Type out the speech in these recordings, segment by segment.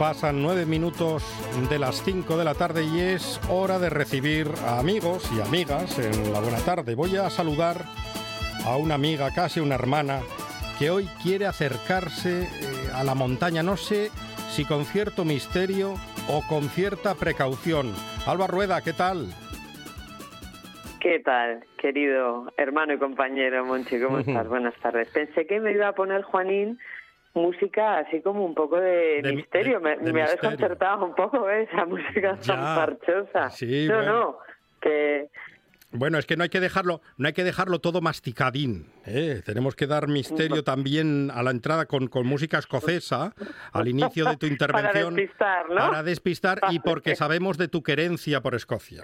Pasan nueve minutos de las cinco de la tarde y es hora de recibir a amigos y amigas en la buena tarde. Voy a saludar a una amiga, casi una hermana, que hoy quiere acercarse eh, a la montaña. No sé si con cierto misterio o con cierta precaución. Alba Rueda, ¿qué tal? ¿Qué tal, querido hermano y compañero Monchi? ¿Cómo estás? Buenas tardes. Pensé que me iba a poner Juanín música así como un poco de, misterio. me, ha desconcertado un poco ¿eh? esa música tan parchosa. no, no, que... Bueno, es que no hay que dejarlo, no hay que dejarlo todo masticadín. ¿eh? Tenemos que dar misterio también a la entrada con, con música escocesa, al inicio de tu intervención. para despistar, ¿no? Para despistar y porque sabemos de tu querencia por Escocia.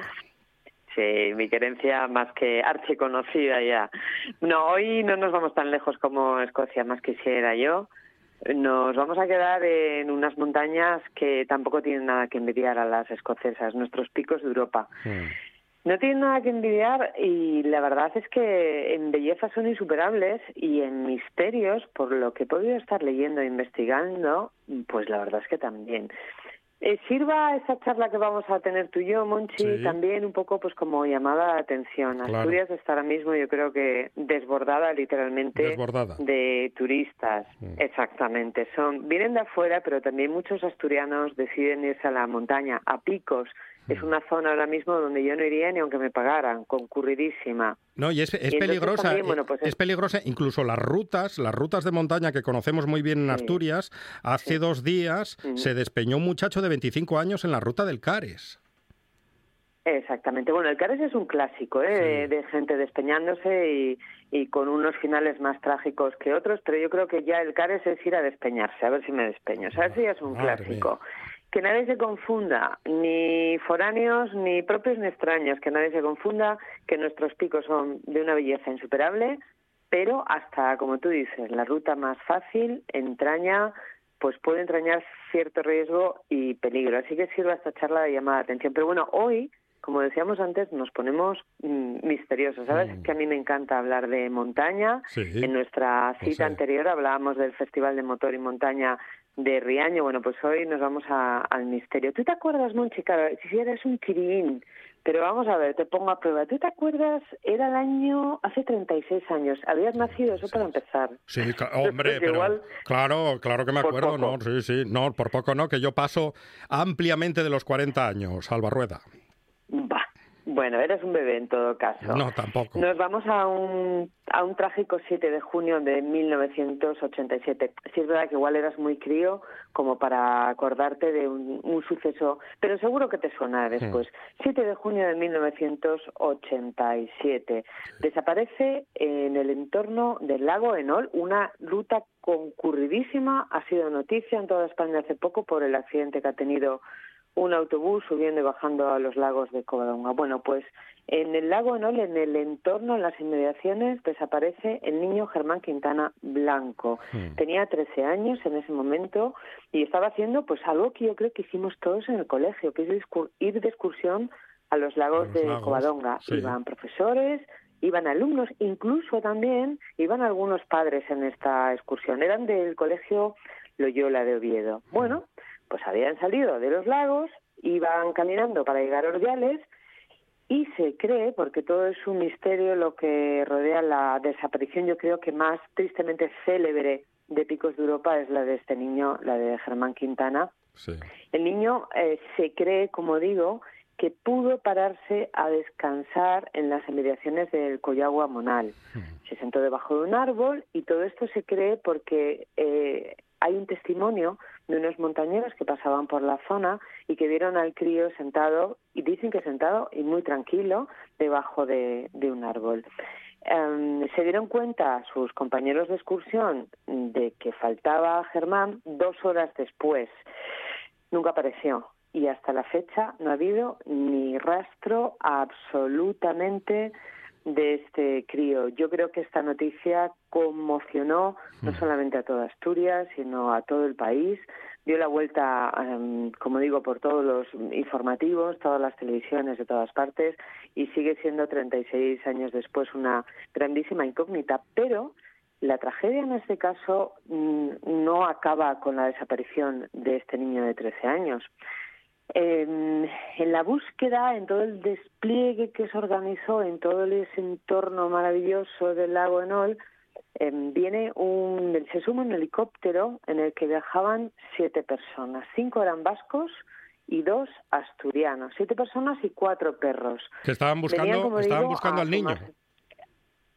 Sí, mi querencia más que archiconocida ya. No, hoy no nos vamos tan lejos como Escocia, más quisiera yo. Nos vamos a quedar en unas montañas que tampoco tienen nada que envidiar a las escocesas, nuestros picos de Europa. No tienen nada que envidiar y la verdad es que en belleza son insuperables y en misterios, por lo que he podido estar leyendo e investigando, pues la verdad es que también. Eh, sirva esa charla que vamos a tener tú y yo, Monchi, también un poco pues como llamada de atención. Asturias está ahora mismo, yo creo que desbordada literalmente de turistas. Exactamente. Son vienen de afuera, pero también muchos asturianos deciden irse a la montaña, a picos es una zona ahora mismo donde yo no iría ni aunque me pagaran, concurridísima. No, y es, peligrosa, eh, pues es, peligrosa, incluso las rutas, las rutas de montaña que conocemos muy bien en Asturias, hace dos días se despeñó un muchacho de 25 años en la ruta del Cares. Exactamente. Bueno, el Cares es un clásico ¿eh? de, gente despeñándose y, con unos finales más trágicos que otros, pero yo creo que ya el Cares es ir a despeñarse, a ver si me despeño. O sea, ya es un clásico que nadie se confunda, ni foráneos, ni propios ni extraños, que nadie se confunda que nuestros picos son de una belleza insuperable, pero hasta, como tú dices, la ruta más fácil entraña, pues puede entrañar cierto riesgo y peligro. Así que sirva esta charla de llamada de atención. Pero bueno, hoy, como decíamos antes, nos ponemos mm, misteriosos. ¿Sabes? Mm. Que a mí me encanta hablar de montaña. En nuestra cita anterior hablábamos del Festival de Motor y Montaña de Riaño. Bueno, pues hoy nos vamos al misterio. ¿Tú te acuerdas, Monchi? si eres un chirín, pero vamos a ver, te pongo a prueba. ¿Tú te acuerdas? Era el año, hace 36 años. Habías nacido, eso para empezar. Sí, hombre, pero claro, claro que me acuerdo, ¿no? Sí, sí, no, por poco no, que yo paso ampliamente de los 40 años, Alba Rueda. Va, bueno, eres un bebé en todo caso. No, tampoco. Nos vamos a un, a un trágico 7 de junio de 1987. Sí es verdad que igual eras muy crío como para acordarte de un, un suceso, pero seguro que te suena después. 7 de junio de 1987. Desaparece en el entorno del lago Enol una ruta concurridísima. Ha sido noticia en toda España hace poco por el accidente que ha tenido un autobús subiendo y bajando a los lagos de Covadonga. Bueno, pues en el lago Enol, en el entorno, en las inmediaciones, desaparece el niño Germán Quintana Blanco. Hmm. Tenía 13 años en ese momento y estaba haciendo pues algo que yo creo que hicimos todos en el colegio, que es ir de excursión a los lagos de Covadonga. Iban profesores, iban alumnos, incluso también iban algunos padres en esta excursión. Eran del colegio Loyola de Oviedo. Bueno, pues habían salido de los lagos, iban caminando para llegar a Ordiales y se cree, porque todo es un misterio lo que rodea la desaparición, yo creo que más tristemente célebre de Picos de Europa es la de este niño, la de Germán Quintana. El niño eh, se cree, como digo, que pudo pararse a descansar en las inmediaciones del Collagua Monal. Hmm. Se sentó debajo de un árbol y todo esto se cree porque eh, hay un testimonio de unos montañeros que pasaban por la zona y que vieron al crío sentado, y dicen que sentado y muy tranquilo, debajo de, un árbol. Em, se dieron cuenta sus compañeros de excursión de que faltaba Germán dos horas después. Nunca apareció y hasta la fecha no ha habido ni rastro absolutamente de este crío. Yo creo que esta noticia conmocionó no mm. solamente a toda Asturias, sino a todo el país. Dio la vuelta, em, como digo, por todos los informativos, todas las televisiones de todas partes y sigue siendo 36 años después una grandísima incógnita. Pero la tragedia en este caso mm, no acaba con la desaparición de este niño de 13 años. En, la búsqueda, en todo el despliegue que se organizó, en todo ese entorno maravilloso del lago Enol, em, viene un, se suma un helicóptero en el que viajaban siete personas. Cinco eran vascos y dos asturianos. Siete personas y cuatro perros. Que estaban buscando, estaban buscando al niño.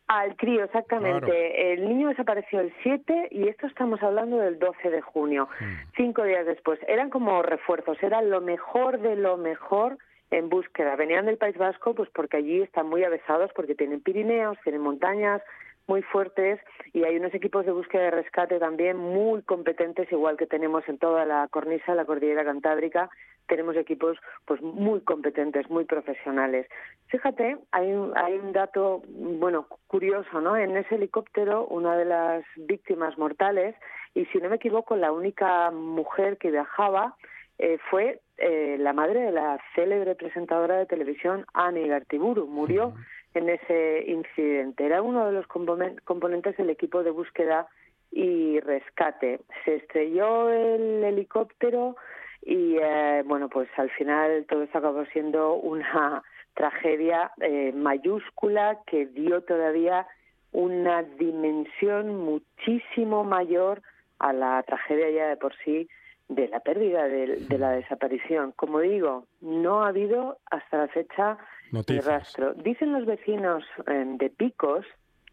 Al crío, exactamente. El niño desapareció el 7 y esto estamos hablando del 12 de junio, hmm. cinco días después. Eran como refuerzos, eran lo mejor de lo mejor en búsqueda. Venían del País Vasco pues porque allí están muy avesados, porque tienen Pirineos, tienen montañas muy fuertes y hay unos equipos de búsqueda y rescate también muy competentes, igual que tenemos en toda la cornisa, la cordillera cantábrica, tenemos equipos pues muy competentes, muy profesionales. Fíjate, hay un, hay un dato bueno curioso, ¿no? En ese helicóptero una de las víctimas mortales y si no me equivoco la única mujer que viajaba eh, fue eh, la madre de la célebre presentadora de televisión Annie Gartiburu. Murió en ese incidente. Era uno de los componentes del equipo de búsqueda y rescate. Se estrelló el helicóptero y eh, bueno pues al final todo esto acabó siendo una tragedia eh, mayúscula que dio todavía una dimensión muchísimo mayor a la tragedia ya de por sí de la pérdida de, la desaparición. Como digo, no ha habido hasta la fecha ni rastro. Dicen los vecinos eh, de Picos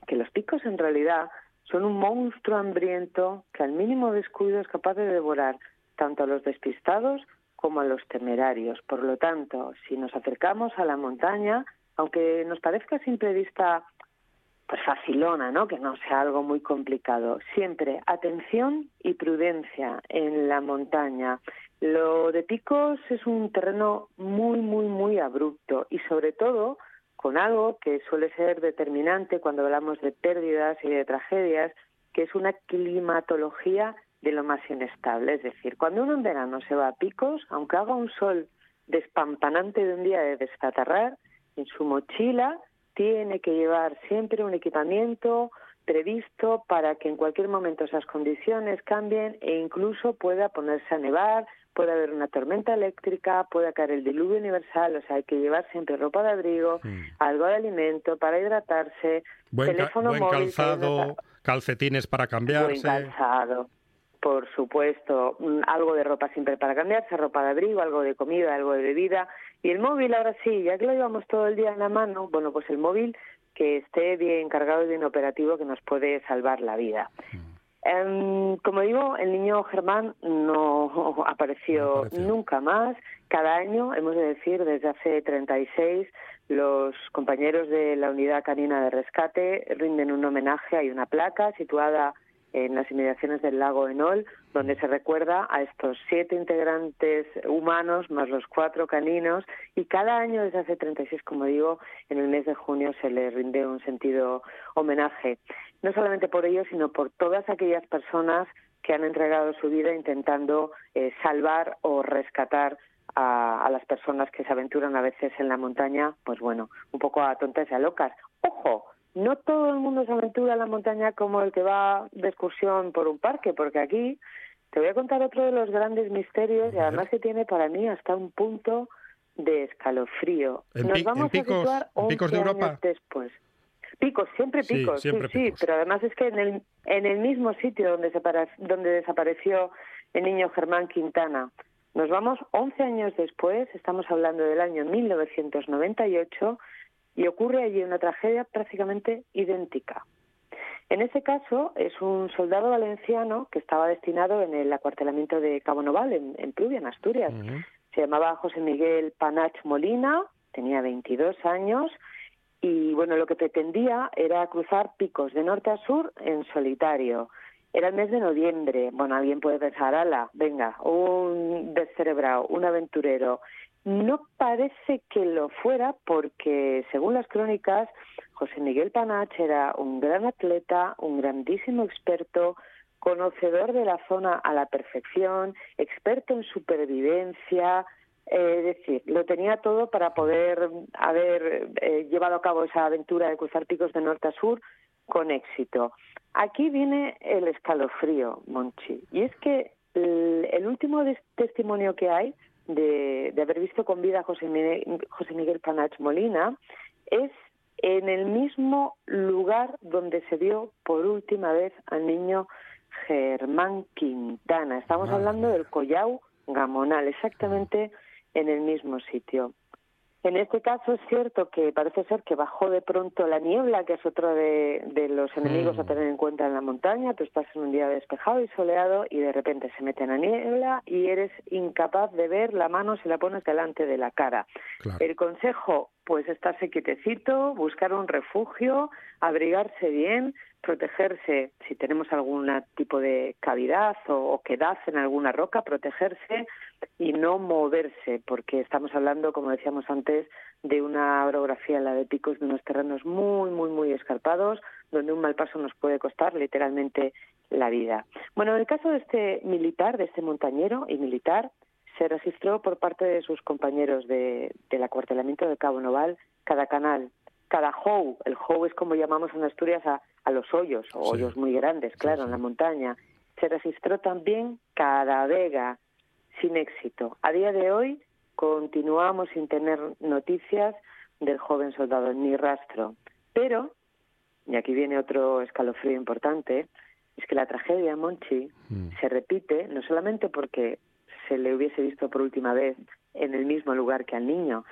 que los picos en realidad son un monstruo hambriento que al mínimo descuido es capaz de devorar tanto a los despistados como a los temerarios. Por lo tanto, si nos acercamos a la montaña, aunque nos parezca simple vista pues facilona, ¿no? Que no sea algo muy complicado. Siempre atención y prudencia en la montaña. Lo de Picos es un terreno muy, muy, muy abrupto y sobre todo con algo que suele ser determinante cuando hablamos de pérdidas y de tragedias, que es una climatología de lo más inestable. Es decir, cuando uno en verano se va a picos, aunque haga un sol despampanante de un día de descatarrar, en su mochila tiene que llevar siempre un equipamiento previsto para que en cualquier momento esas condiciones cambien e incluso pueda ponerse a nevar, pueda haber una tormenta eléctrica, pueda caer el diluvio universal, o sea, hay que llevar siempre ropa de abrigo, algo de alimento para hidratarse, buen teléfono buen calzado, calcetines para cambiarse. Buen calzado, por supuesto, mm, algo de ropa siempre para cambiarse, ropa de abrigo, algo de comida, algo de bebida. Y el móvil, ahora sí, ya que lo llevamos todo el día en la mano, bueno, pues el móvil que esté bien cargado y bien operativo que nos puede salvar la vida. Em, como digo, el niño Germán no apareció, nunca más. Cada año, hemos de decir, desde hace 36, los compañeros de la Unidad Canina de Rescate rinden un homenaje. Hay una placa situada en las inmediaciones del lago Enol, donde se recuerda a estos siete integrantes humanos más los cuatro caninos y cada año desde hace 36, como digo, en el mes de junio se les rinde un sentido homenaje, no solamente por ellos, sino por todas aquellas personas que han entregado su vida intentando eh, salvar o rescatar a, las personas que se aventuran a veces en la montaña, pues bueno, un poco a tontas y a locas. Ojo, no todo el mundo se aventura en la montaña como el que va de excursión por un parque, porque aquí te voy a contar otro de los grandes misterios y además que tiene para mí hasta un punto de escalofrío. Nos vamos a situar picos de Europa? años después. Picos, siempre picos, sí, siempre sí, picos. pero además es que en el, en el mismo sitio donde, separa, donde desapareció el niño Germán Quintana, nos vamos 11 años después, estamos hablando del año 1998, y ocurre allí una tragedia prácticamente idéntica. En ese caso es un soldado valenciano que estaba destinado en el acuartelamiento de Cabo Noval, en, en Pluvia, en Asturias. Uh -huh. Se llamaba José Miguel Panach Molina, tenía 22 años y bueno, lo que pretendía era cruzar picos de norte a sur en solitario. Era el mes de noviembre. Bueno, alguien puede pensar, ala, venga, un descerebrado, un aventurero. No parece que lo fuera porque, según las crónicas, José Miguel Panach era un gran atleta, un grandísimo experto, conocedor de la zona a la perfección, experto en supervivencia, eh, es decir, lo tenía todo para poder haber eh, llevado a cabo esa aventura de cruzar picos de norte a sur con éxito. Aquí viene el escalofrío, Monchi, y es que el, el último testimonio que hay de, de, haber visto con vida a José Miguel, José Miguel Panach Molina es en el mismo lugar donde se vio por última vez al niño Germán Quintana. Estamos Madre. hablando del Collao Gamonal, exactamente en el mismo sitio. En este caso es cierto que parece ser que bajó de pronto la niebla, que es otro de, de los enemigos mm. a tener en cuenta en la montaña. Tú estás en un día despejado y soleado y de repente se mete la niebla y eres incapaz de ver la mano si la pones delante de la cara. Claro. El consejo, pues estarse quietecito, buscar un refugio, abrigarse bien, protegerse si tenemos algún tipo de cavidad o, o en alguna roca, protegerse y no moverse, porque estamos hablando, como decíamos antes, de una orografía, la de picos, de unos terrenos muy, muy, muy escarpados, donde un mal paso nos puede costar literalmente la vida. Bueno, en el caso de este militar, de este montañero y militar, se registró por parte de sus compañeros de, del acuartelamiento de Cabo Noval cada canal, cada how. El how es como llamamos en Asturias a, a los hoyos, o sí. hoyos muy grandes, claro, sí, sí. en la montaña. Se registró también cada vega, sin éxito. A día de hoy continuamos sin tener noticias del joven soldado, ni rastro. Pero, y aquí viene otro escalofrío importante, es que la tragedia Monchi mm. se repite no solamente porque se le hubiese visto por última vez en el mismo lugar que al niño,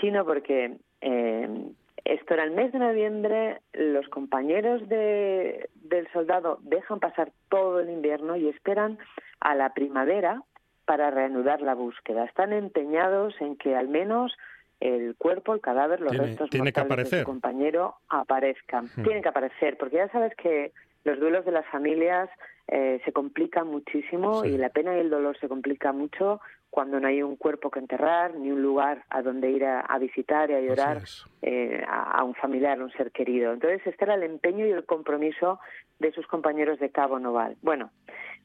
sino porque eh, esto era el mes de noviembre, los compañeros de, del soldado dejan pasar todo el invierno y esperan a la primavera para reanudar la búsqueda. Están empeñados en que al menos el cuerpo, el cadáver, los tiene, restos tiene mortales de su compañero aparezcan. Hmm. Tienen que aparecer, porque ya sabes que los duelos de las familias eh, se complican muchísimo sí. y la pena y el dolor se complica mucho cuando no hay un cuerpo que enterrar, ni un lugar a donde ir a, a visitar y a llorar eh, a, a, un familiar, a un ser querido. Entonces, este era el empeño y el compromiso de sus compañeros de Cabo Noval. Bueno,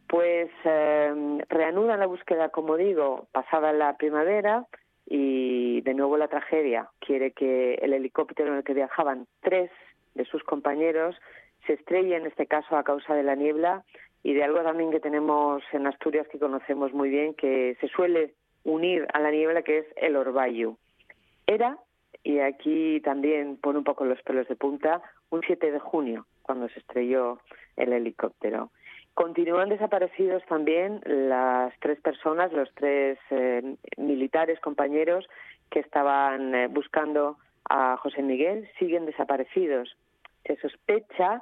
pues eh, reanudan la búsqueda, como digo, pasada la primavera y de nuevo la tragedia quiere que el helicóptero en el que viajaban tres de sus compañeros se estrelle, en este caso a causa de la niebla y de algo también que tenemos en Asturias que conocemos muy bien, que se suele unir a la niebla, que es el orvallo. Era, y aquí también pone un poco los pelos de punta, un 7 de junio, cuando se estrelló el helicóptero. Continúan desaparecidos también las tres personas, los tres eh, militares compañeros que estaban eh, buscando a José Miguel, siguen desaparecidos. Se sospecha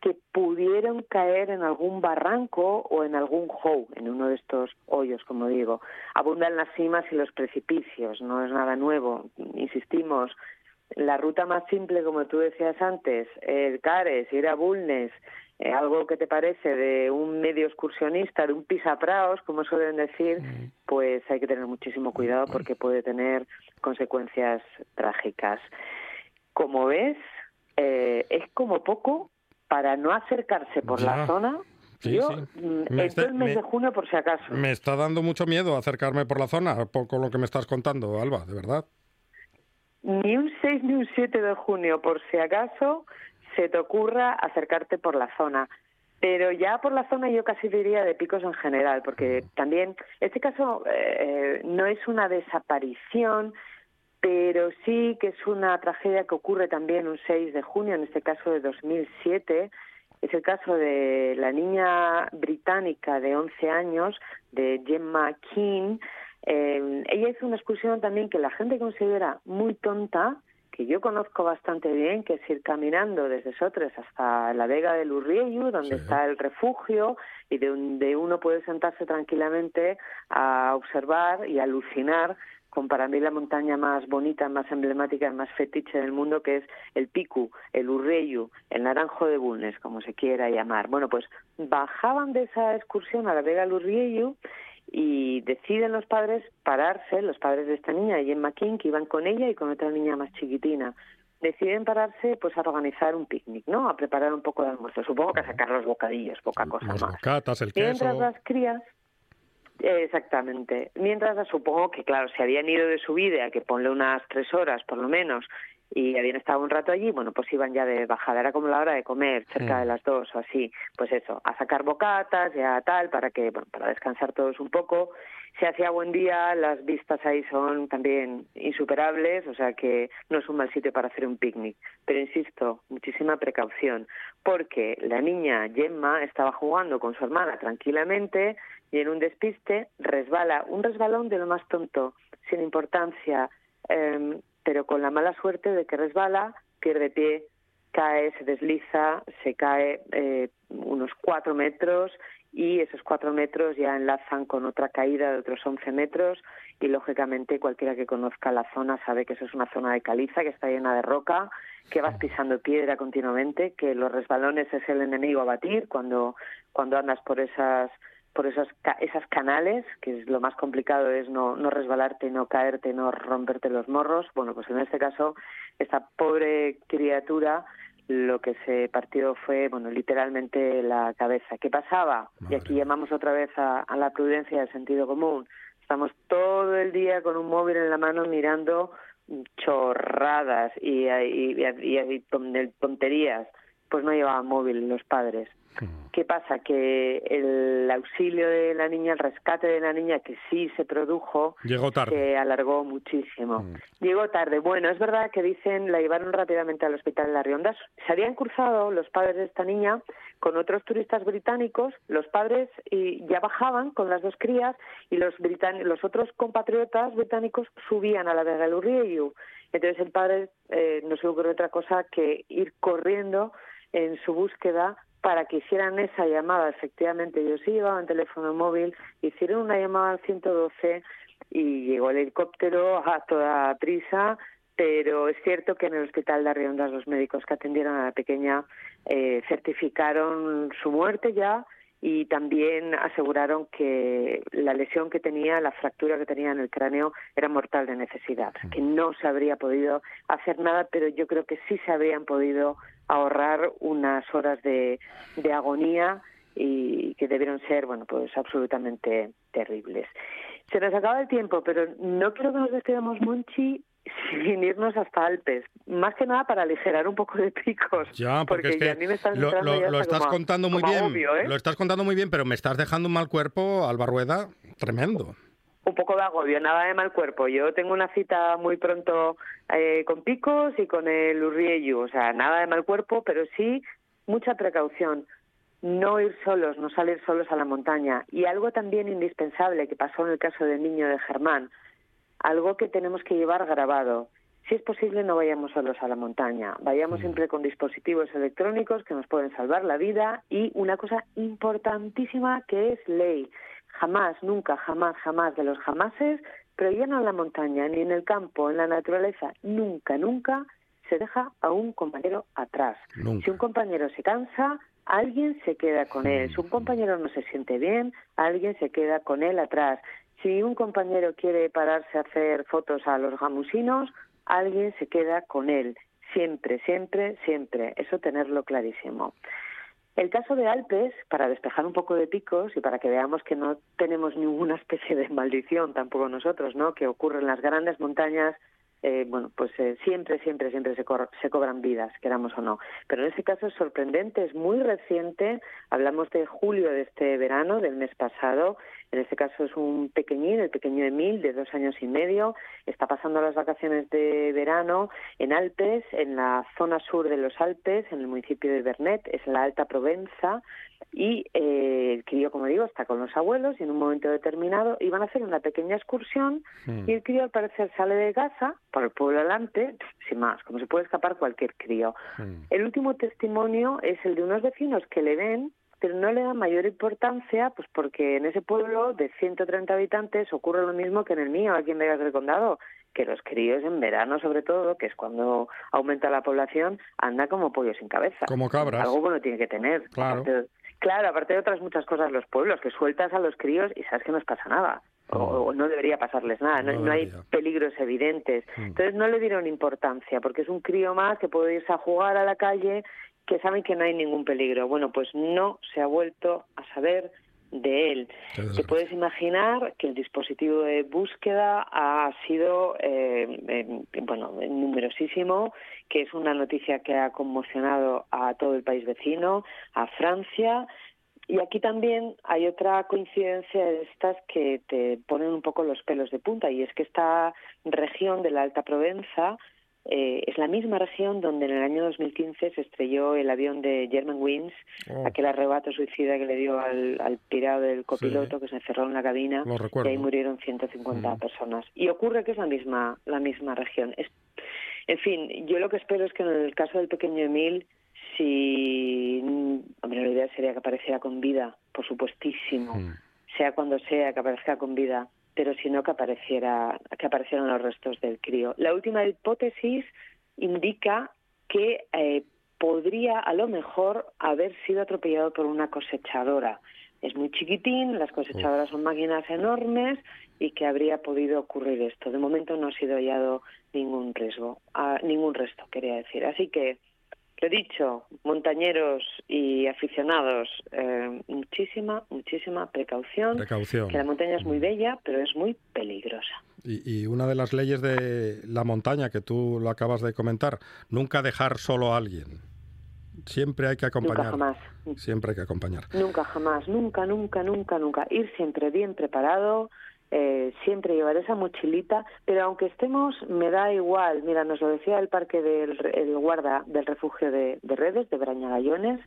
que pudieron caer en algún barranco o en algún how, en uno de estos hoyos, como digo. Abundan las cimas y los precipicios, no es nada nuevo. Insistimos, la ruta más simple, como tú decías antes, el Cares, ir a Bulnes, eh, algo que te parece de un medio excursionista, de un pisapraos, como suelen decir, mm. pues hay que tener muchísimo cuidado porque puede tener consecuencias trágicas. Como ves, eh, es como poco para no acercarse por la zona. Yo, mm, el mes de junio por si acaso. Me está dando mucho miedo acercarme por la zona, con lo que me estás contando, Alba, de verdad. Ni un 6 ni un 7 de junio, por si acaso, se te ocurra acercarte por la zona. Pero ya por la zona yo casi diría de picos en general, porque también este caso eh, no es una desaparición, pero sí que es una tragedia que ocurre también un 6 de junio, en este caso de 2007. Es el caso de la niña británica de 11 años, de Gemma King. Eh, ella hizo una excursión también que la gente considera muy tonta, que yo conozco bastante bien, que es ir caminando desde Sotres hasta la Vega del Urrieyu, donde está el refugio, y de donde uno puede sentarse tranquilamente a observar y alucinar con para mí la montaña más bonita, más emblemática, más fetiche del mundo, que es el Picu, el Urreyu, el Naranjo de Bulnes, como se quiera llamar. Bueno, pues bajaban de esa excursión a la Vega del Urrieyu y deciden los padres pararse, los padres de esta niña, Gemma King, que iban con ella y con otra niña más chiquitina, deciden pararse pues a organizar un picnic, ¿no? A preparar un poco de almuerzo, supongo que a sacar los bocadillos, poca cosa más. Bocatas, el queso. Mientras las crías Exactamente. Mientras supongo que, claro, se habían ido de su vida, que ponle unas tres horas por lo menos, y habían estado un rato allí, bueno, pues iban ya de bajada, era como la hora de comer, cerca de las dos o así, pues eso, a sacar bocatas, ya tal, para que, bueno, para descansar todos un poco. Se hacía buen día, las vistas ahí son también insuperables, o sea que no es un mal sitio para hacer un picnic. Pero insisto, muchísima precaución, porque la niña Gemma estaba jugando con su hermana tranquilamente y en un despiste resbala, un resbalón de lo más tonto, sin importancia, eh, pero con la mala suerte de que resbala, pierde pie, cae, se desliza, se cae eh, unos cuatro metros y esos cuatro metros ya enlazan con otra caída de otros once metros y lógicamente cualquiera que conozca la zona sabe que eso es una zona de caliza que está llena de roca, que vas pisando piedra continuamente, que los resbalones es el enemigo a batir cuando, cuando andas por esas por esas, esas canales, que es lo más complicado es no, no resbalarte, no caerte, no romperte los morros. Bueno, pues en este caso, esta pobre criatura lo que se partió fue, bueno, literalmente la cabeza. ¿Qué pasaba? Y aquí llamamos otra vez a, la prudencia y al sentido común. Estamos todo el día con un móvil en la mano mirando chorradas y, y, y, y tonterías. Pues no llevaban móvil los padres. ¿Qué pasa? Que el auxilio de la niña, el rescate de la niña, que sí se produjo, Llegó tarde. se alargó muchísimo. Mm. Llegó tarde. Bueno, es verdad que dicen, la llevaron rápidamente al hospital de las Riondas. Se habían cruzado los padres de esta niña con otros turistas británicos. Los padres y ya bajaban con las dos crías y los, los otros compatriotas británicos subían a la Vega del Urrieyu. Entonces el padre eh, no se ocurrió otra cosa que ir corriendo en su búsqueda para que hicieran esa llamada. Efectivamente, ellos sí llevaban teléfono móvil, hicieron una llamada al 112 y llegó el helicóptero a toda prisa, pero es cierto que en el hospital de Arriondas los médicos que atendieron a la pequeña eh, certificaron su muerte ya y también aseguraron que la lesión que tenía, la fractura que tenía en el cráneo era mortal de necesidad, que no se habría podido hacer nada, pero yo creo que sí se habrían podido ahorrar unas horas de, de agonía y que debieron ser, bueno, pues absolutamente terribles. Se nos acaba el tiempo, pero no quiero que nos despidamos, Monchi, sin irnos hasta Alpes, más que nada para aligerar un poco de picos. Ya, porque, es que a mí me lo, lo, estás contando muy bien, ¿eh? lo estás contando muy bien, pero me estás dejando un mal cuerpo, Alba Rueda, tremendo un poco de agobio, nada de mal cuerpo. Yo tengo una cita muy pronto eh, con Picos y con el Urrieyu, o sea, nada de mal cuerpo, pero sí mucha precaución. No ir solos, no salir solos a la montaña. Y algo también indispensable que pasó en el caso del niño de Germán, algo que tenemos que llevar grabado. Si es posible, no vayamos solos a la montaña. Vayamos siempre con dispositivos electrónicos que nos pueden salvar la vida y una cosa importantísima que es ley Jamás, nunca, jamás, jamás de los jamases, pero ya no en la montaña, ni en el campo, en la naturaleza, nunca, nunca se deja a un compañero atrás. Si un compañero se cansa, alguien se queda con él. Si un compañero no se siente bien, alguien se queda con él atrás. Si un compañero quiere pararse a hacer fotos a los gamusinos, alguien se queda con él. Siempre, siempre, siempre. Eso tenerlo clarísimo. El caso de Alpes, para despejar un poco de picos y para que veamos que no tenemos ninguna especie de maldición tampoco nosotros, ¿no? Que ocurre en las grandes montañas eh, bueno, pues eh, siempre, siempre, siempre se, se cobran vidas, queramos o no. Pero en ese caso es sorprendente, es muy reciente. Hablamos de julio de este verano, del mes pasado. En este caso es un pequeñín, el pequeño Emil, de dos años y medio. Está pasando las vacaciones de verano en Alpes, en la zona sur de los Alpes, en el municipio de Bernet, es la Alta Provenza y eh, el crío, como digo, está con los abuelos y en un momento determinado iban a hacer una pequeña excursión y el crío al parecer sale de casa por el pueblo adelante, sin más, como se puede escapar cualquier crío. El último testimonio es el de unos vecinos que le ven pero no le dan mayor importancia, pues porque en ese pueblo de 130 habitantes ocurre lo mismo que en el mío, aquí en Vegas del Condado, que los críos en verano sobre todo, que es cuando aumenta la población, anda como pollo sin cabeza. Como cabras. Algo bueno tiene que tener. Claro. Claro, aparte de otras muchas cosas los pueblos, que sueltas a los críos y sabes que no les pasa nada. O, no debería pasarles nada, no, hay peligros evidentes. Mm. Entonces no le dieron importancia, porque es un crío más que puede irse a jugar a la calle, que saben que no hay ningún peligro. Bueno, pues no se ha vuelto a saber de él. Te puedes imaginar que el dispositivo de búsqueda ha sido eh, bueno numerosísimo, que es una noticia que ha conmocionado a todo el país vecino, a Francia. Y aquí también hay otra coincidencia de estas que te ponen un poco los pelos de punta, y es que esta región de la Alta Provenza eh, es la misma región donde en el año 2015 se estrelló el avión de Germanwings, oh. aquel arrebato suicida que le dio al, al pirado del copiloto que se encerró en la cabina y ahí murieron 150 personas. Y ocurre que es la misma, la misma región. en fin, yo lo que espero es que en el caso del pequeño Emil, si. Hombre, la idea sería que apareciera con vida, por supuestísimo, sea cuando sea que aparezca con vida pero sino que apareciera que aparecieran los restos del crío. La última hipótesis indica que eh, podría a lo mejor haber sido atropellado por una cosechadora. Es muy chiquitín, las cosechadoras son máquinas enormes y que habría podido ocurrir esto. De momento no ha sido hallado ningún riesgo, ah, ningún resto, quería decir. Así que lo dicho, montañeros y aficionados, eh, muchísima, muchísima precaución. Precaución. Que la montaña es muy bella, pero es muy peligrosa. Y, una de las leyes de la montaña que tú lo acabas de comentar, nunca dejar solo a alguien. Siempre hay que acompañar. Nunca jamás. Siempre hay que acompañar. Nunca jamás, nunca, nunca, nunca, nunca. Ir siempre bien preparado, eh, siempre llevar esa mochilita, pero aunque estemos, me da igual. Mira, nos lo decía el parque del el guarda del refugio de, de Redes, de Brañagallones,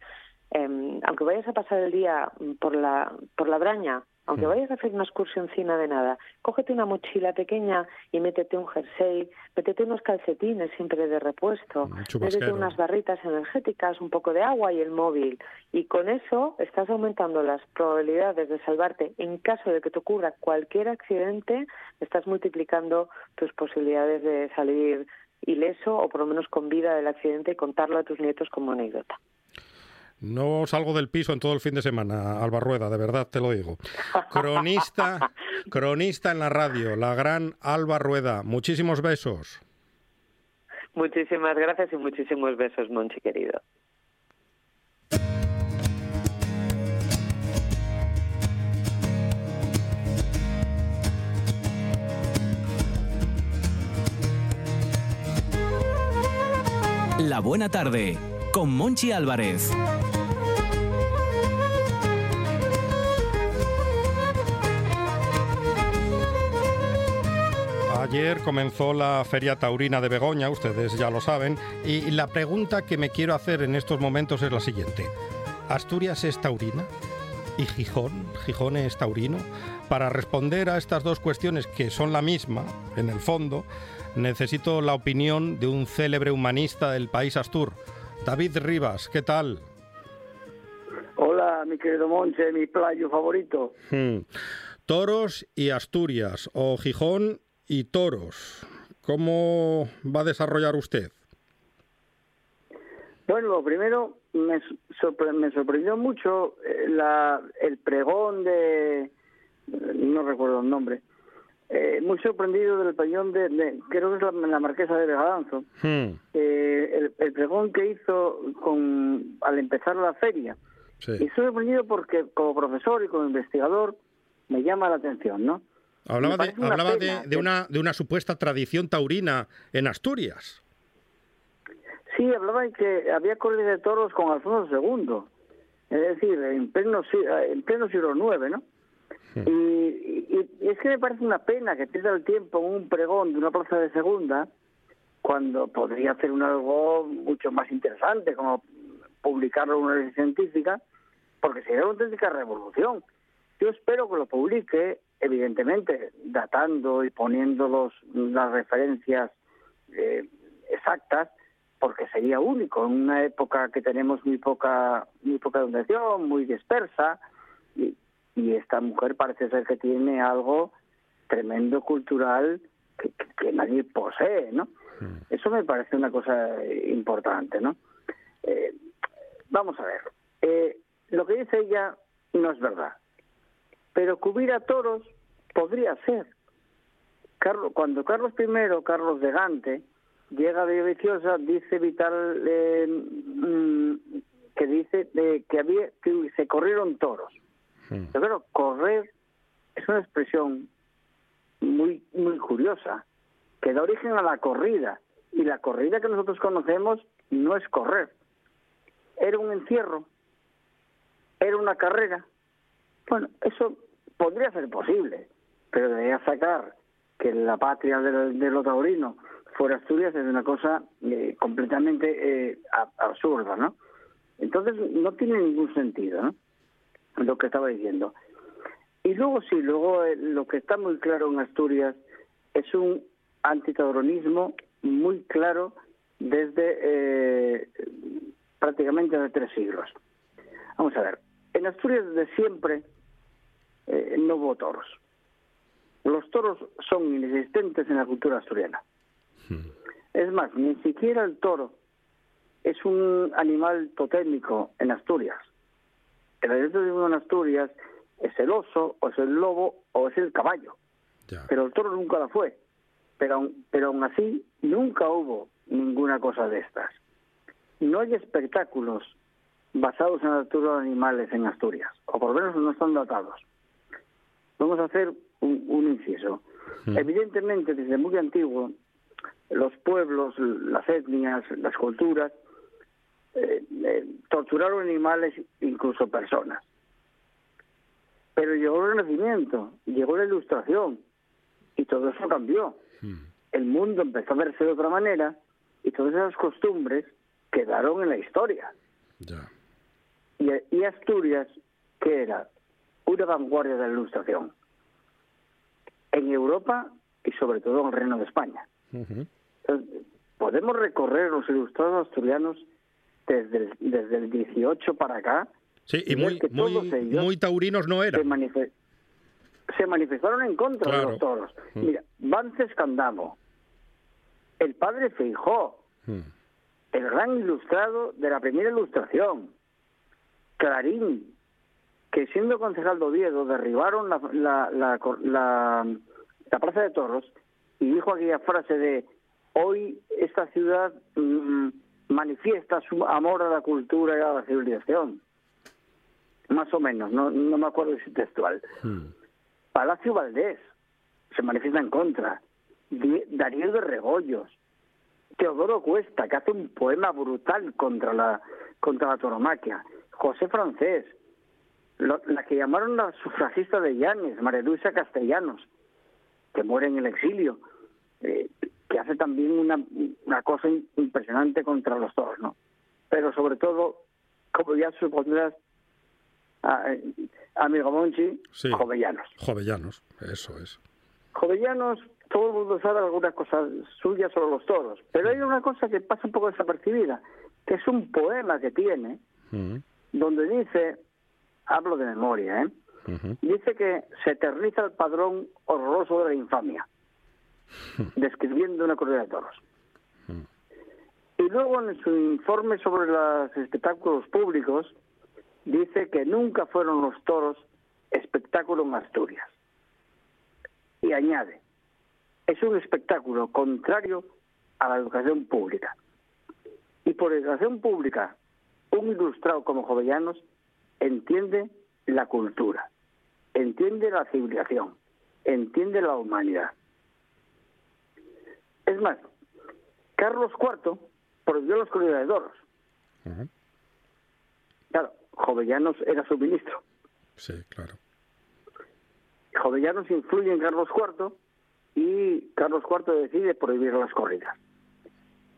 eh, aunque vayas a pasar el día por la, por la Braña, aunque mm. vayas a hacer una excursión encima de nada, cógete una mochila pequeña y métete un jersey, métete unos calcetines siempre de repuesto, métete unas barritas energéticas, un poco de agua y el móvil. Y con eso estás aumentando las probabilidades de salvarte en caso de que te ocurra cualquier accidente, estás multiplicando tus posibilidades de salir ileso o por lo menos con vida del accidente y contarlo a tus nietos como anécdota. No salgo del piso en todo el fin de semana, Alba Rueda, de verdad te lo digo. Cronista, cronista en la radio, la gran Alba Rueda. Muchísimos besos. Muchísimas gracias y muchísimos besos, Monchi querido. La buena tarde con Monchi Álvarez. Ayer comenzó la Feria Taurina de Begoña, ustedes ya lo saben, y la pregunta que me quiero hacer en estos momentos es la siguiente. ¿Asturias es taurina? ¿Y Gijón? ¿Gijón es taurino? Para responder a estas dos cuestiones que son la misma, en el fondo, necesito la opinión de un célebre humanista del país Astur, David Rivas. ¿Qué tal? Hola, mi querido Monche, mi playo favorito. Hmm. Toros y Asturias, o Gijón y toros. ¿Cómo va a desarrollar usted? Bueno, lo primero, me, me sorprendió mucho eh, la, el pregón de, no recuerdo el nombre, eh, muy sorprendido del pregón de, creo que es la, marquesa de Vegadanzo, hmm. eh, el, pregón que hizo con al empezar la feria. Y estoy sorprendido porque como profesor y como investigador me llama la atención, ¿no? Hablaba, de, hablaba de, una, de una supuesta tradición taurina en Asturias. Sí, hablaba de que había corrido de toros con Alfonso II, es decir, en pleno, en pleno siglo IX, ¿no? Y, es que me parece una pena que pierda el tiempo en un pregón de una plaza de segunda cuando podría hacer un algo mucho más interesante, como publicarlo en una revista científica, porque sería una auténtica revolución. Yo espero que lo publique, evidentemente, datando y poniendo los, las referencias eh, exactas, porque sería único en una época que tenemos muy poca muy poca educación, muy dispersa y, esta mujer parece ser que tiene algo tremendo cultural que, nadie posee, ¿no? Hmm. Eso me parece una cosa importante, ¿no? Eh, vamos a ver, eh, lo que dice ella no es verdad, pero cubrir a toros podría ser. Carlos, cuando Carlos I, Carlos de Gante, llega de Viciosa, dice Vital eh, mm, que dice que había que se corrieron toros. Hmm. Pero correr es una expresión muy muy curiosa que da origen a la corrida y la corrida que nosotros conocemos no es correr. Era un encierro, era una carrera. Bueno, eso podría ser posible, pero debería sacar que la patria de, de lo taurino fuera Asturias es una cosa eh, completamente eh, absurda, ¿no? Entonces no tiene ningún sentido, ¿no? Lo que estaba diciendo. Y luego sí, luego eh, lo que está muy claro en Asturias es un antitauronismo muy claro desde prácticamente de tres siglos. Vamos a ver, en Asturias desde siempre no hubo toros. Los toros son inexistentes en la cultura asturiana. Hmm. Es más, ni siquiera el toro es un animal totémico en Asturias. El animal en Asturias es el oso, o es el lobo, o es el caballo. Pero el toro nunca lo fue. Pero, pero aún así, nunca hubo ninguna cosa de estas. No hay espectáculos basados en la altura de animales en Asturias, o por lo menos no están datados. Vamos a hacer un, inciso. Hmm. Evidentemente, desde muy antiguo, los pueblos, las etnias, las culturas, eh, eh, torturaron animales, incluso personas. Pero llegó el Renacimiento, llegó la Ilustración, y todo eso cambió. Hmm. El mundo empezó a verse de otra manera, y todas esas costumbres quedaron en la historia. Y, y Asturias, que era una vanguardia de la Ilustración, en Europa y sobre todo en el Reino de España podemos recorrer los ilustrados asturianos desde el, desde el 18 para acá. Sí, y, muy, muy, taurinos no eran. Se, manifestaron en contra de los toros. Mira, Vances Candamo, el padre Feijó, el gran ilustrado de la primera ilustración, Clarín, que siendo concejal de Oviedo derribaron la, la, la, la, la plaza de toros y dijo aquella frase de hoy esta ciudad mm, manifiesta su amor a la cultura y a la civilización. Más o menos, no, no me acuerdo si textual. Hmm. Palacio Valdés se manifiesta en contra. Darío de Rebollos. Teodoro Cuesta, que hace un poema brutal contra la, contra la toromaquia. José Francés, la que llamaron la sufragista de Llanes, María Luisa Castellanos, que muere en el exilio. Eh, que hace también una, una cosa impresionante contra los toros, ¿no? Pero sobre todo, como ya supondrás, amigo Monchi, Jovellanos. Jovellanos, eso es. Jovellanos, todo el mundo sabe algunas cosas suyas sobre los toros, pero hay una cosa que pasa un poco desapercibida, que es un poema que tiene, mm. donde dice, hablo de memoria, ¿eh? Dice que se eterniza el padrón horroroso de la infamia, describiendo una corrida de toros. Y luego en su informe sobre los espectáculos públicos dice que nunca fueron los toros espectáculo en Asturias. Y añade, es un espectáculo contrario a la educación pública. Y por educación pública, un ilustrado como Jovellanos entiende la cultura, entiende la civilización, entiende la humanidad. Es más, Carlos IV prohibió los corridos de toros. Claro, Jovellanos era su ministro. Sí, claro. Jovellanos influye en Carlos IV y Carlos IV decide prohibir las corridas.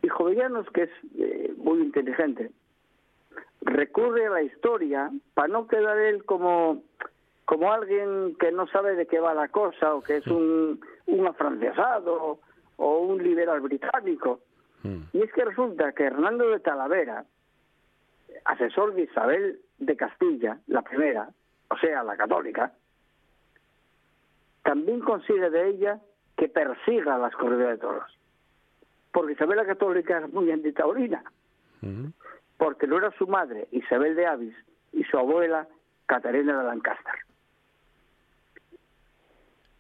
Y Jovellanos, que es eh, muy inteligente, recurre a la historia para no quedar él como, como alguien que no sabe de qué va la cosa o que es un, un afrancesado o un liberal británico. Mm. Y es que resulta que Hernando de Talavera, asesor de Isabel de Castilla, la primera, o sea, la católica, también consigue de ella que persiga las corridas de toros. Porque Isabel la Católica es muy antitaurina. Mm. Porque no era su madre, Isabel de Avis, y su abuela, Catarina de Lancaster.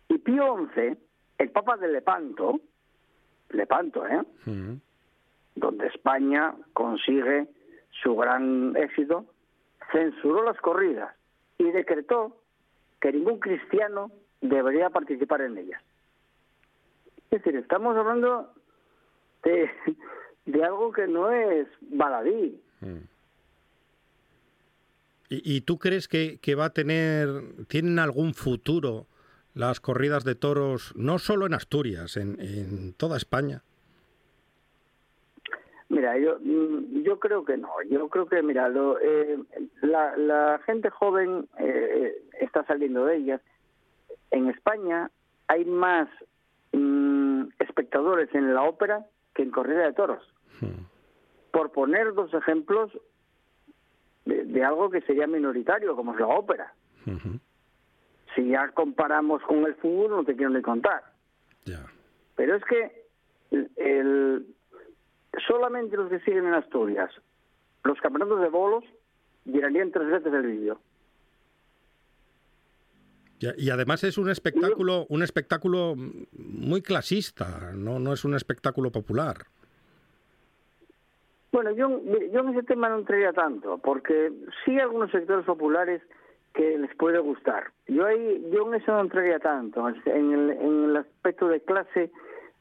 Y Pío XI, el Papa de Lepanto, Lepanto, ¿eh? Mm. Donde España consigue su gran éxito, censuró las corridas y decretó que ningún cristiano debería participar en ellas. Es decir, estamos hablando de, de algo que no es baladí. Mm. ¿Y, tú crees que, que, va a tener, tienen algún futuro las corridas de toros, no solo en Asturias, en, en toda España? Mira, yo, mm, yo creo que no. Yo creo que, mira, eh, la, la, gente joven eh, está saliendo de ellas en España hay más mm, espectadores en la ópera que en corrida de toros. Hmm. Por poner dos ejemplos de, algo que sería minoritario, como es la ópera. Si ya comparamos con el fútbol, no te quiero ni contar. Pero es que el, solamente los que siguen en Asturias, los campeonatos de bolos, llenarían tres veces el vídeo. Y además es un espectáculo, un espectáculo muy clasista, no, no es un espectáculo popular. Bueno, yo, yo en ese tema no entraría tanto, porque sí hay algunos sectores populares que les puede gustar. Yo ahí, yo en eso no entraría tanto, en el, en el aspecto de clase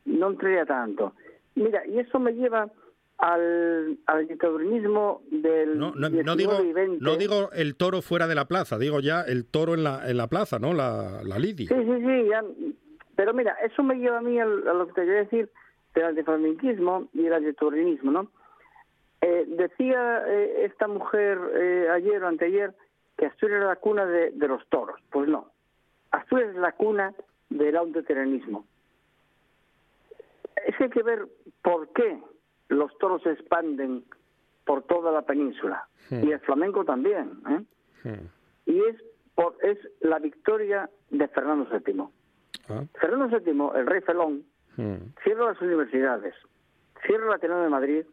no entraría tanto. Mira, y eso me lleva al, al del no, no, digo, No digo el toro fuera de la plaza, digo ya el toro en la, en la plaza, ¿no? La, la Lidi. Sí, sí, sí. pero mira, eso me lleva a mí a, lo que te quería decir del antiflamenquismo y el antitaurinismo, ¿no? Eh, decía eh, esta mujer eh, ayer o anteayer que Asturias era la cuna de, de los toros. Pues no. Asturias es la cuna del antitaurinismo. Es que hay que ver por qué los toros se expanden por toda la península y el flamenco también. ¿eh? Y es, por, es la victoria de Fernando VII. Ah. Fernando VII, el rey felón, cierra las universidades, cierra la Ateneo de Madrid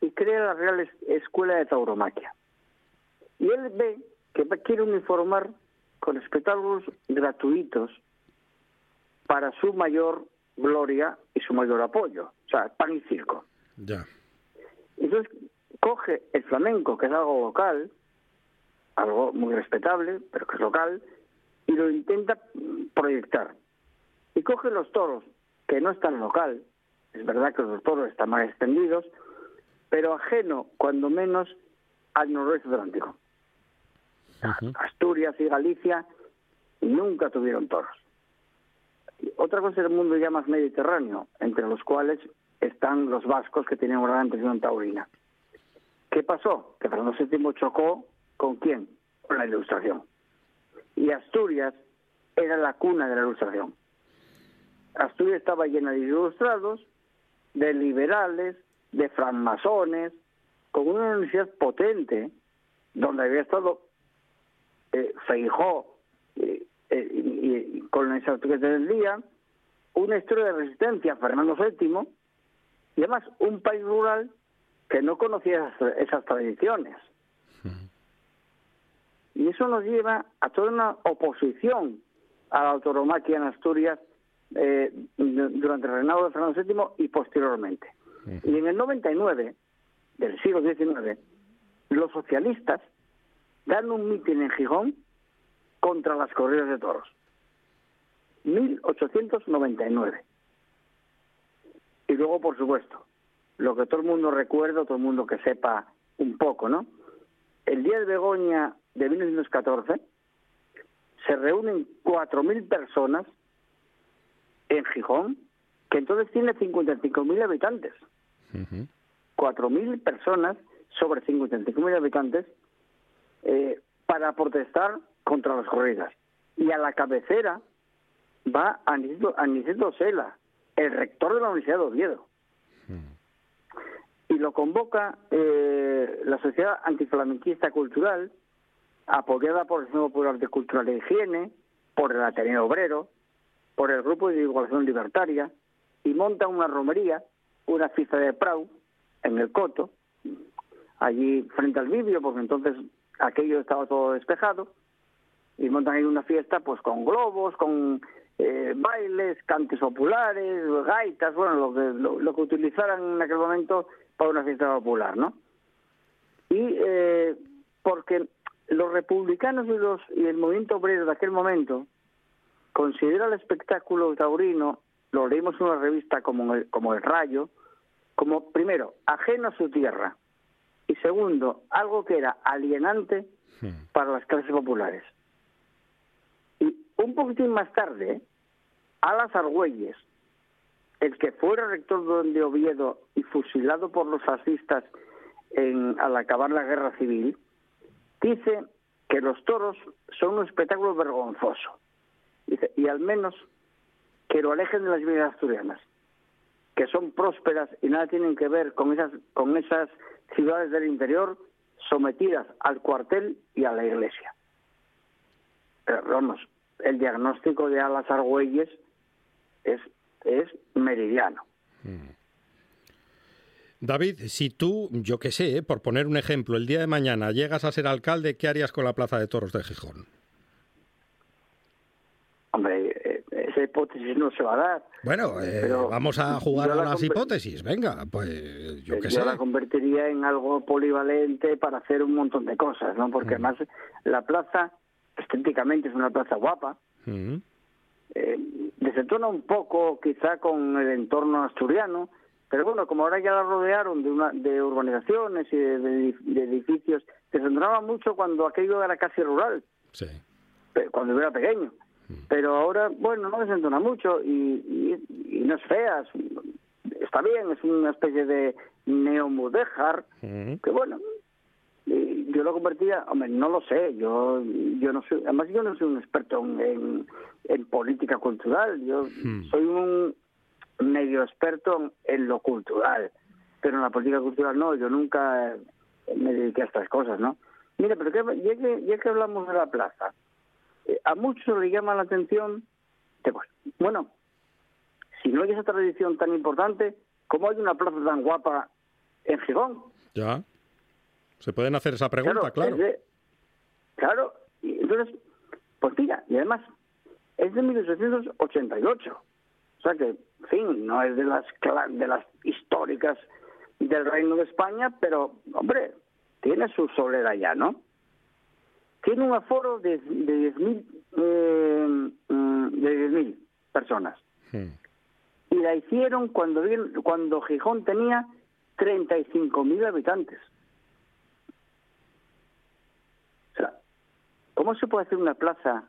y crea la Real Escuela de Tauromaquia. Y él ve que quiere uniformar con espectáculos gratuitos para su mayor gloria y su mayor apoyo, o sea, pan y circo. Ya. Entonces coge el flamenco, que es algo local, algo muy respetable, pero que es local, y lo intenta proyectar. Y coge los toros, que no están local, es verdad que los toros están más extendidos, pero ajeno, cuando menos, al noroeste atlántico. Asturias y Galicia nunca tuvieron toros. otra cosa es el mundo ya más mediterráneo, entre los cuales están los vascos que tenían una gran tradición taurina. ¿Qué pasó? Que Fernando VII chocó con quién? Con la ilustración. Y Asturias era la cuna de la ilustración. Asturias estaba llena de ilustrados, de liberales, de francmasones, con una universidad potente, donde había estado eh, Feijó eh, eh, y, con la institución del día, una historia de resistencia a Fernando VII, y además un país rural que no conocía esas, tradiciones. Y eso nos lleva a toda una oposición a la autoromaquia en Asturias eh, durante el reinado de Fernando VII y posteriormente. Y en el 99 del siglo XIX, los socialistas dan un mitin en Gijón contra las corridas de toros. 1899. Y luego, por supuesto, lo que todo el mundo recuerda, todo el mundo que sepa un poco, ¿no? El día de Begoña de 1914 se reúnen 4.000 personas en Gijón, que entonces tiene 55.000 habitantes. 4.000 personas sobre 55.000 habitantes eh, para protestar contra las corridas. Y a la cabecera va Aniceto, Sela, el rector de la Universidad de Oviedo. Y lo convoca eh, la Sociedad Antiflamenquista Cultural, apoyada por el Centro Popular de Cultural e Higiene, por el Ateneo Obrero, por el Grupo de Divulgación Libertaria, y monta una romería, una fiesta de Prau, en el Coto, allí frente al Vivio, porque entonces aquello estaba todo despejado, y montan ahí una fiesta pues con globos, con eh, bailes, cantes populares, gaitas, bueno, lo que, lo, que utilizaran en aquel momento para una fiesta popular, ¿no? Y eh, porque los republicanos y, los, y el movimiento obrero de aquel momento considera el espectáculo taurino, lo leímos en una revista como el, como el Rayo, como primero, ajeno a su tierra, y segundo, algo que era alienante hmm. para las clases populares. Y un poquitín más tarde, Alas Argüelles, el que fuera rector de Oviedo y fusilado por los fascistas en, al acabar la guerra civil, dice que los toros son un espectáculo vergonzoso. Dice, y al menos que lo alejen de las vidas asturianas, que son prósperas y nada tienen que ver con esas, con esas ciudades del interior sometidas al cuartel y a la iglesia. Pero vamos, el diagnóstico de Alas Argüelles es, es meridiano. Mm. David, si tú, yo qué sé, por poner un ejemplo, el día de mañana llegas a ser alcalde, ¿qué harías con la Plaza de Toros de Gijón? Hombre, eh, esa hipótesis no se va a dar. Bueno, eh, vamos a jugar a las hipótesis. Venga, pues yo qué sé. Yo la convertiría en algo polivalente para hacer un montón de cosas, ¿no? Porque mm. además la plaza estéticamente es una plaza guapa. Eh, desentona un poco quizá con el entorno asturiano, pero bueno, como ahora ya la rodearon de, una, de urbanizaciones y de, edificios, desentonaba mucho cuando aquello era casi rural, sí. cuando era pequeño. Mm. Pero ahora, bueno, no desentona mucho y, no es fea, está bien, es una especie de neomudéjar, que bueno, yo lo convertía, hombre, no lo sé, yo yo no soy, además yo no soy un experto en, en, política cultural, yo hmm. soy un medio experto en lo cultural, pero en la política cultural no, yo nunca me dediqué a estas cosas, ¿no? Mira, pero que, ya, que, ya que hablamos de la plaza, eh, a muchos le llama la atención, pues, bueno, si no hay esa tradición tan importante, ¿cómo hay una plaza tan guapa en Gijón? Ya. Se pueden hacer esa pregunta, claro. Claro, y entonces, pues mira, y además, es de 1888. O sea que, en fin, no es de las, de las históricas del Reino de España, pero, hombre, tiene su soledad ya, ¿no? Tiene un aforo de, de 10.000 eh, mm, de personas. Hmm. Y la hicieron cuando, cuando Gijón tenía 35.000 habitantes. ¿Cómo se puede hacer una plaza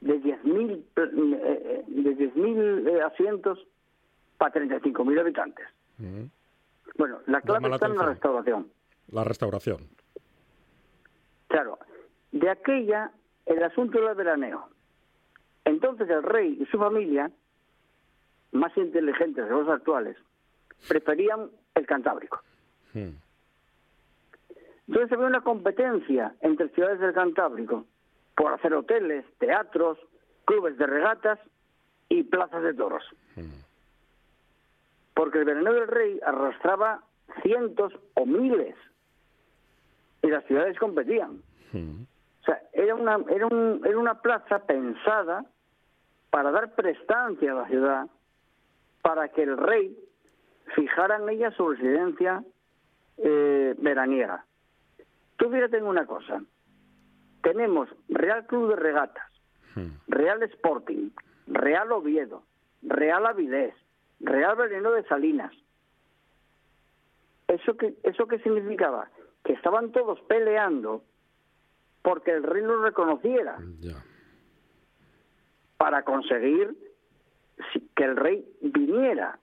de 10.000 eh, de 10.000 eh, asientos para 35.000 habitantes? Bueno, la clave está en la restauración. La restauración. Claro, de aquella el asunto era el veraneo. Entonces el rey y su familia, más inteligentes de los actuales, preferían el Cantábrico. Entonces había una competencia entre ciudades del Cantábrico por hacer hoteles, teatros, clubes de regatas y plazas de toros. Porque el veneno del rey arrastraba cientos o miles. Y las ciudades competían. Sea, era una, era, un, era una plaza pensada para dar prestancia a la ciudad, para que el rey fijara en ella su residencia eh, veraniega. Tú fíjate en una cosa. Tenemos Real Club de Regatas, Real Sporting, Real Oviedo, Real Avilés, Real Veneno de Salinas. ¿Eso qué, ¿Eso qué significaba? Que estaban todos peleando porque el rey lo reconociera. Para conseguir que el rey viniera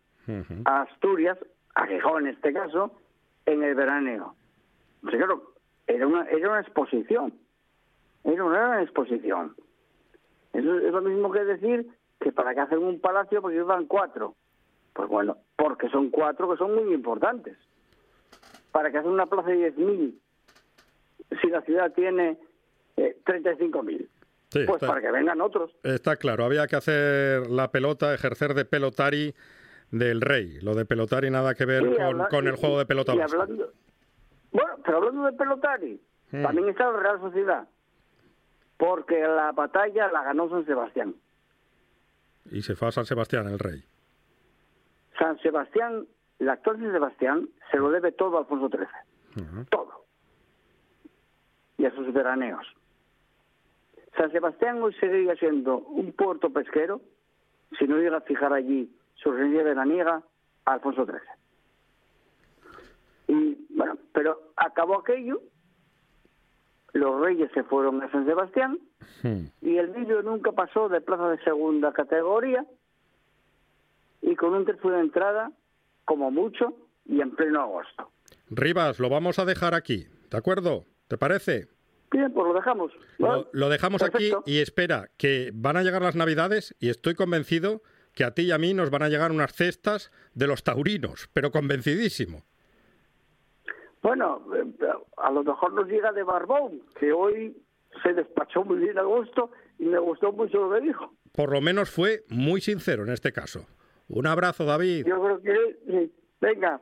a Asturias, a Gijón en este caso, en el veraneo. claro, era una, era una exposición. Era una gran exposición. Eso es lo mismo que decir que para que hacen un palacio porque van cuatro. Pues bueno, porque son cuatro que son muy importantes. Para que hacen una plaza de 10.000, si la ciudad tiene eh, 35.000. pues para que vengan otros. Está claro, había que hacer la pelota, ejercer de pelotari del rey. Lo de pelotari nada que ver con, el juego de pelota. bueno, pero hablando de pelotari, hmm. también está la Real Sociedad. Porque la batalla la ganó San Sebastián. Y se fue a San Sebastián el rey. San Sebastián, el actual San Sebastián, se lo debe todo a Alfonso XIII. Todo. Y a sus veraneos. San Sebastián hoy seguiría siendo un puerto pesquero si no llega a fijar allí su residencia veraniega a Alfonso XIII. Y bueno, pero acabó aquello, los reyes se fueron a San Sebastián hmm. y el vídeo nunca pasó de plaza de segunda categoría y con un tercio de entrada, como mucho, y en pleno agosto. Rivas, lo vamos a dejar aquí, ¿de acuerdo? ¿Te parece? Bien, pues lo dejamos. Lo, dejamos aquí y espera, que van a llegar las Navidades y estoy convencido que a ti y a mí nos van a llegar unas cestas de los taurinos, pero convencidísimo. Bueno, eh, a lo mejor nos llega de Barbón, que hoy se despachó muy bien agosto y me gustó mucho lo que dijo. Por lo menos fue muy sincero en este caso. Un abrazo, David. Yo creo que Venga.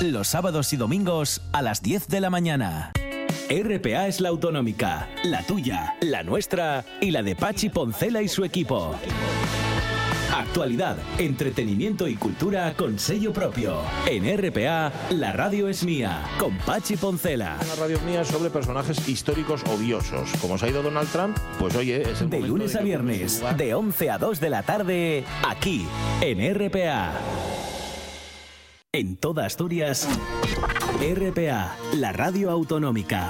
Los sábados y domingos a las 10 de la mañana. RPA es la autonómica, la tuya, la nuestra y la de Pachi Poncela y su equipo. Actualidad, entretenimiento y cultura con sello propio. En RPA, la radio es mía, con Pachi Poncela. Una radio mía sobre personajes históricos odiosos. Como se ha ido Donald Trump, pues oye, es el De lunes a viernes, de 11 a 2 de la tarde, aquí, en RPA. En toda Asturias, RPA, la radio autonómica.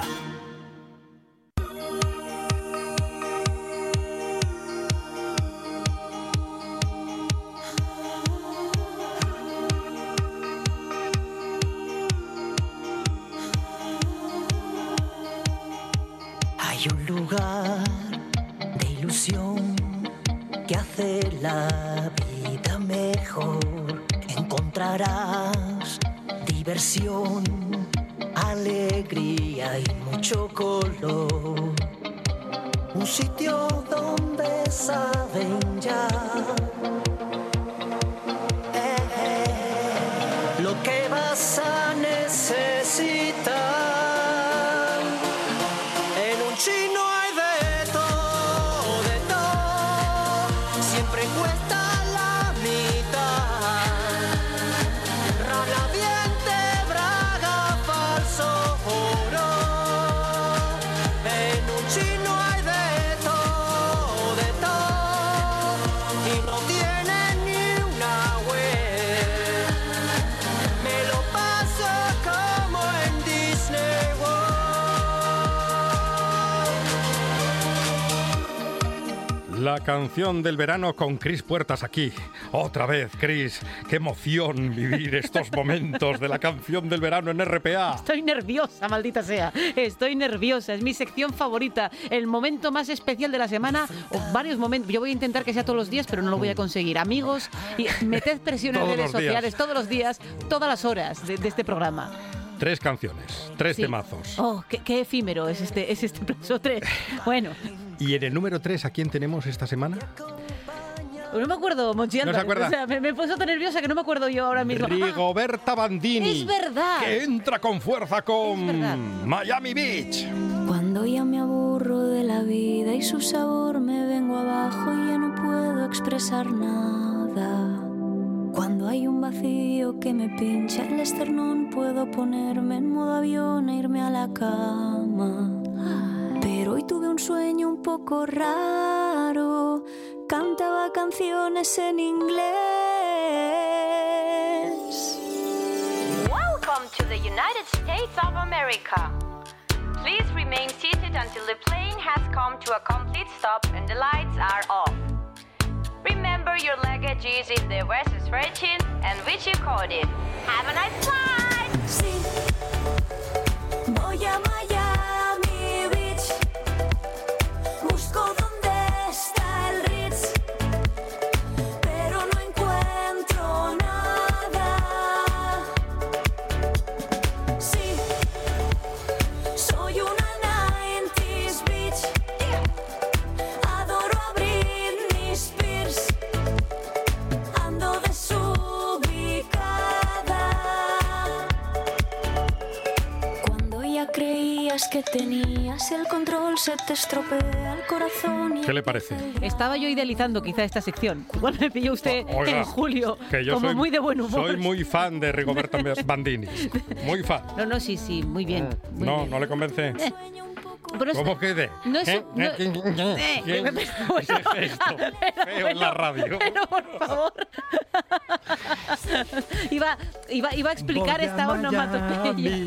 La canción del verano con Cris Puertas aquí. Otra vez, Cris. Qué emoción vivir estos momentos de la canción del verano en RPA. Estoy nerviosa, maldita sea. Estoy nerviosa. Es mi sección favorita. El momento más especial de la semana. O varios momentos. Yo voy a intentar que sea todos los días, pero no lo voy a conseguir. Amigos, y meted presión en redes días. sociales todos los días, todas las horas de, de este programa. Tres canciones, tres Sí. temazos. Oh, qué, qué efímero es este, es este plazo 3. Bueno, Y en el número tres, ¿a quién tenemos esta semana? no me acuerdo, Monchi ¿No se acuerda? O sea, me, me he puesto tan nerviosa que no me acuerdo yo ahora mismo. Rigoberta Bandini. Es verdad. Que entra con fuerza con. Miami Beach. Cuando ya me aburro de la vida y su sabor me vengo abajo y ya no puedo expresar nada. Cuando hay un vacío que me pincha el esternón puedo ponerme en modo avión e irme a la cama. Pero hoy tuve un sueño un poco raro. Cantaba canciones en inglés. Welcome to the United States of America. Please remain seated until the plane has come to a complete stop and the lights are off. Your luggage is in the versus region and which you called it. Have a nice flight! Se te estropea el corazón. ¿Qué le parece? Estaba yo idealizando quizá esta sección. Igual me pilló usted Oiga, en julio, que yo como soy, muy de buen humor. Soy muy fan de Rigoberta Bandini. Muy fan. No, no, sí, sí, muy bien. muy No, bien. no le convence. Eh, pero es- ¿Cómo quede? No es- ¿Eh? no- feo en la radio. Pero por favor. iba, iba, iba a explicar Voy a esta onomatopeya.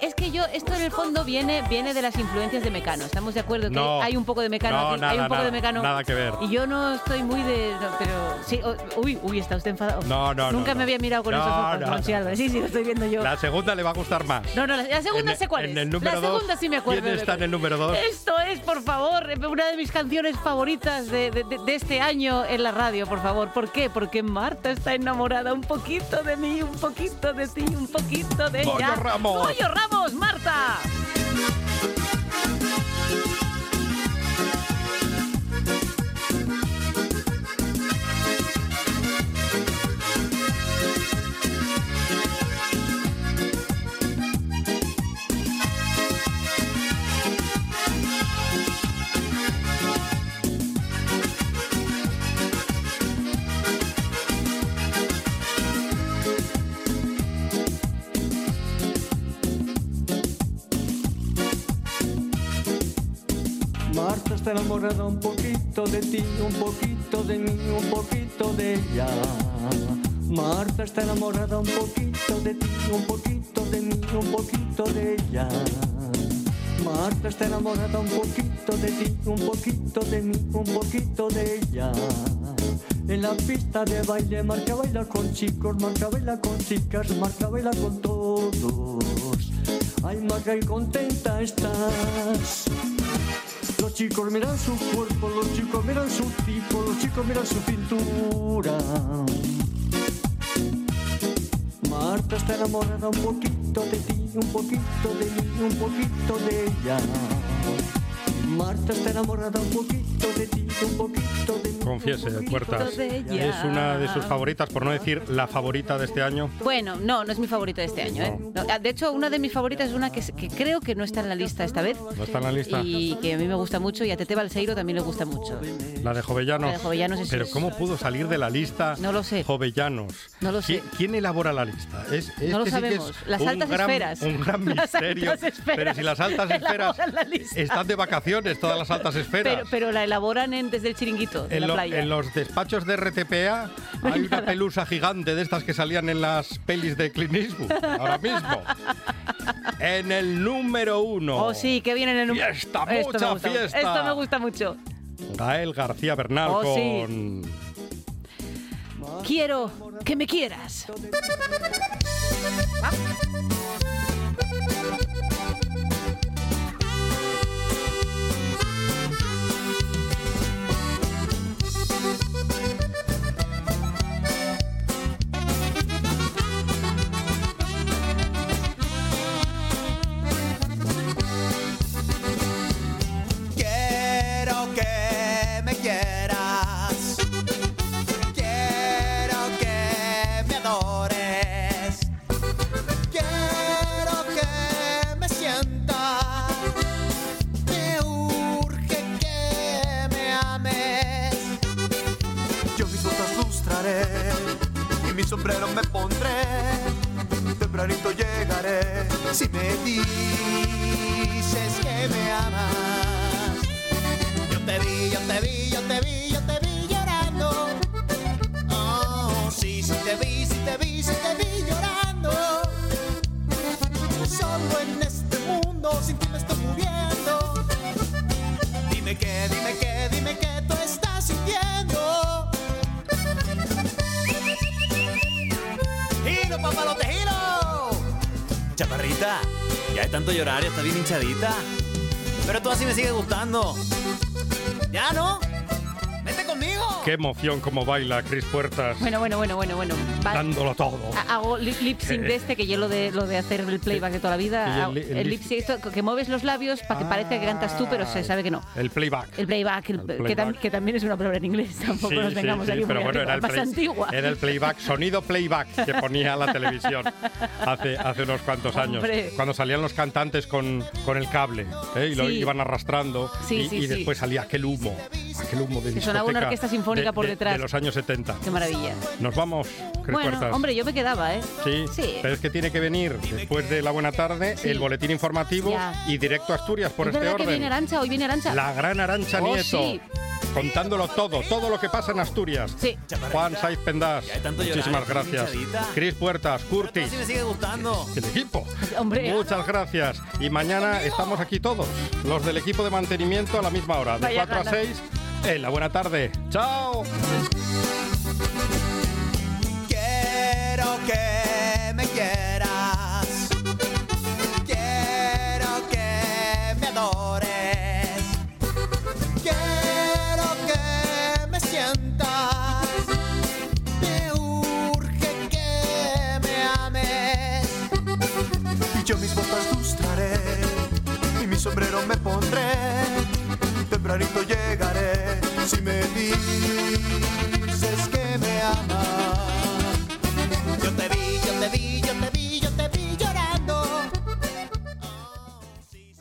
Es que yo, esto en el fondo viene, viene de las influencias de Mecano. ¿Estamos de acuerdo que No. hay un poco de Mecano No, aquí? nada, hay un poco nada, de Mecano. nada que ver. Y yo no estoy muy de. no, pero sí. uy, uy, está usted enfadado. No, no, no, Nunca me había mirado con esos ojos. Sí, sí, lo estoy viendo yo. La segunda le va a gustar más. No, no, la, la segunda En- sé cuál en es. el número la dos, segunda sí me acuerdo. ¿quién está en el número dos? Esto es, por favor, una de mis canciones favoritas de, de- de- de este año en la radio, por favor. ¿Por qué? Porque Marta está enamorada un poquito de mí, un poquito de ti, un poquito de ella. Ramos. ¡Goyo Ramos, Marta! Marta está enamorada un poquito de ti, un poquito de mí, un poquito de ella. Marta está enamorada un poquito de ti, un poquito de mí, un poquito de ella. Marta está enamorada un poquito de ti, un poquito de mí, un poquito de ella. En la pista de baile Marta baila con chicos, Marta baila con chicas, Marta baila con todos. Ay, Marta, y contenta estás. Chicos miran su cuerpo, los chicos miran su tipo, los chicos miran su cintura. Marta está enamorada un poquito de ti, un poquito de mí, un poquito de ella. Marta está enamorada un poquito de ti, un poquito de mí. Confiese, Puertas. de. Es una de sus favoritas, por no decir la favorita de este año. Bueno, no, no es mi favorita de este año. ¿eh? No, de hecho, una de mis favoritas es una que, que creo que no está en la lista esta vez. ¿No está en la lista? Y que a mí me gusta mucho y a Tete Balseiro también le gusta mucho. La de Jovellanos. La de Jovellanos es- Pero ¿cómo pudo salir de la lista No lo sé. Jovellanos? No lo sé. ¿Quién, quién elabora la lista? Es, este No lo sí que es sabemos. Las un altas gran- esferas. Un gran Las misterio. altas esferas Pero si las altas esferas la están de vacaciones, todas las altas esferas. Pero, pero la elaboran en- desde el chiringuito, de en, la lo- playa. en los despachos de RTPA hay una pelusa gigante de estas que salían en las pelis de Clint Eastwood, ahora mismo. En el número uno. Oh, sí, que viene en el número. Fiesta, Esto me mucha fiesta. Esto me gusta mucho. Gael García Bernal Oh, sí. con... Quiero que me quieras. Sombrero me pondré. Tempranito llegaré si me dices que me amas. Yo te vi, yo te vi, yo te vi, yo te vi llorando. Oh, sí, sí te vi, sí te vi, sí te vi llorando. Solo en este mundo sin ti me estoy muriendo. Dime qué, dime qué, Ya de tanto llorar ya está bien hinchadita. Pero tú así me sigue gustando. ¿Ya no? Qué emoción como baila Cris Puertas, Bueno, bueno, bueno, bueno, bueno. Va- dándolo todo. Ha- Hago lip, lip sync de este, que yo lo de, lo de hacer el playback de toda la vida. el hago- li- el el lip- lip sync, esto, que mueves los labios para que parezca que cantas tú, pero se sabe que no. El playback. El playback, el- El Que, playback. tam- que también es una palabra en inglés, tampoco Sí, nos vengamos sí, aquí pero bueno, arriba, era el, más play- antigua. era el playback, sonido playback que ponía la televisión hace, hace unos cuantos años. Hombre. Cuando salían los cantantes con, con el cable ¿eh? y lo Sí. iban arrastrando Sí, y, sí, y sí. después salía aquel humo, aquel humo de Que sonaba una orquesta de- por de- detrás. De los años 70. Qué maravilla. Nos vamos, Cris Bueno, Puertas. hombre, yo me quedaba, ¿eh? Sí, Sí. pero es que tiene que venir después de la buena tarde Sí. el boletín informativo Ya. y directo a Asturias por ¿Es este verdad que orden. viene Arancha? Hoy viene Arancha. La gran Arancha Oh, Nieto. sí. Contándolo todo, todo lo que pasa en Asturias. Sí. Juan Saiz Pendas, muchísimas estoy gracias. Cris Puertas, Curtis, me sigue gustando. el equipo. Hombre. Muchas gracias. Y mañana estamos aquí todos, los del equipo de mantenimiento a la misma hora, de Vaya 4 a ganas. 6, en la buena tarde. ¡Chao! Quiero que me quieras. Quiero que me adores. Quiero que me sientas. Me urge que me ames. Yo mis botas lustraré. Y mi sombrero me pondré. Tempranito llegaré. Si me dices que me amas.